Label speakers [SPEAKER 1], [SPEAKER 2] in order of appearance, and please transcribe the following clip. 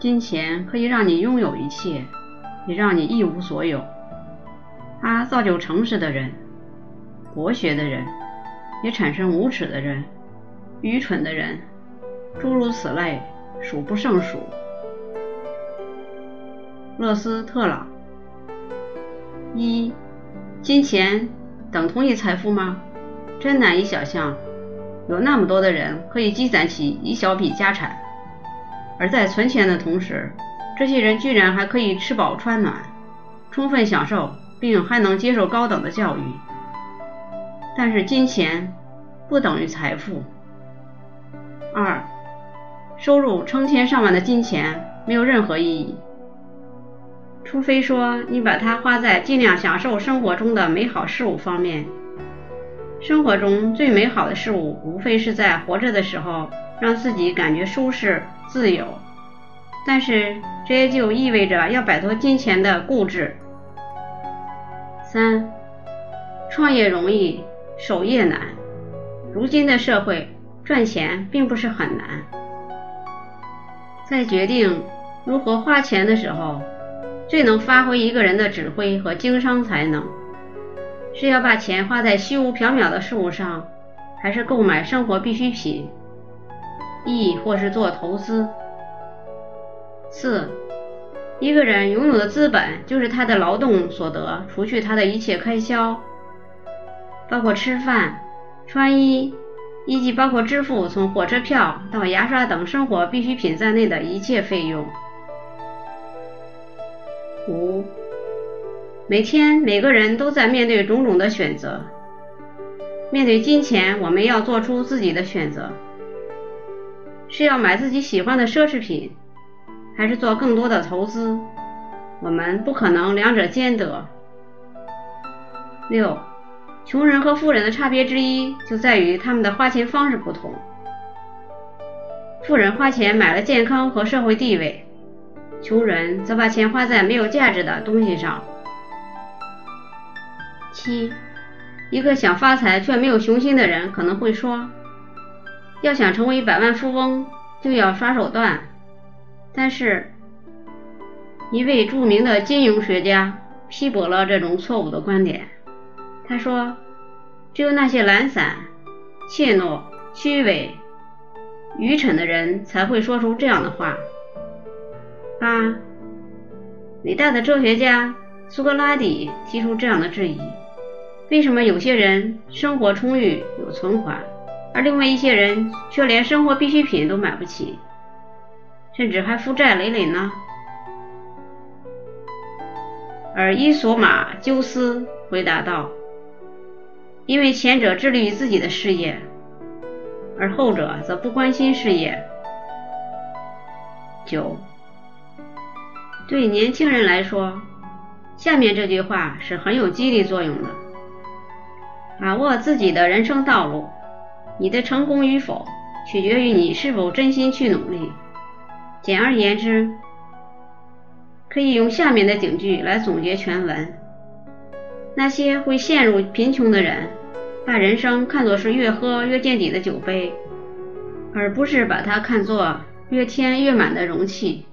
[SPEAKER 1] 金钱可以让你拥有一切，也让你一无所有。它造就诚实的人、博学的人，也产生无耻的人、愚蠢的人，诸如此类，数不胜数。勒斯特朗。一，金钱等同于财富吗？真难以想象，有那么多的人可以积攒起一小笔家产，而在存钱的同时，这些人居然还可以吃饱穿暖，充分享受，并还能接受高等的教育。但是金钱不等于财富。二，收入成千上万的金钱没有任何意义。除非说你把它花在尽量享受生活中的美好事物方面，生活中最美好的事物无非是在活着的时候让自己感觉舒适、自由。但是这也就意味着要摆脱金钱的固执。三，创业容易，守业难。如今的社会赚钱并不是很难，在决定如何花钱的时候。最能发挥一个人的指挥和经商才能，是要把钱花在虚无缥缈的事物上，还是购买生活必需品，亦或是做投资？四，一个人拥有的资本就是他的劳动所得，除去他的一切开销，包括吃饭、穿衣，以及包括支付从火车票到牙刷等生活必需品在内的一切费用。五，每天每个人都在面对种种的选择。面对金钱，我们要做出自己的选择：是要买自己喜欢的奢侈品，还是做更多的投资？我们不可能两者兼得。六，穷人和富人的差别之一就在于他们的花钱方式不同。富人花钱买了健康和社会地位。穷人则把钱花在没有价值的东西上。七，一个想发财却没有雄心的人可能会说：“要想成为百万富翁，就要耍手段。”但是，一位著名的金融学家批驳了这种错误的观点。他说：“只有那些懒散、怯懦、虚伪、愚蠢的人才会说出这样的话。”八，伟大的哲学家苏格拉底提出这样的质疑：为什么有些人生活充裕有存款，而另外一些人却连生活必需品都买不起，甚至还负债累累呢？而伊索马鸠斯回答道：因为前者致力于自己的事业，而后者则不关心事业。九。对年轻人来说，下面这句话是很有激励作用的：把握自己的人生道路，你的成功与否取决于你是否真心去努力。简而言之，可以用下面的警句来总结全文：那些会陷入贫穷的人，把人生看作是越喝越见底的酒杯，而不是把它看作越添越满的容器。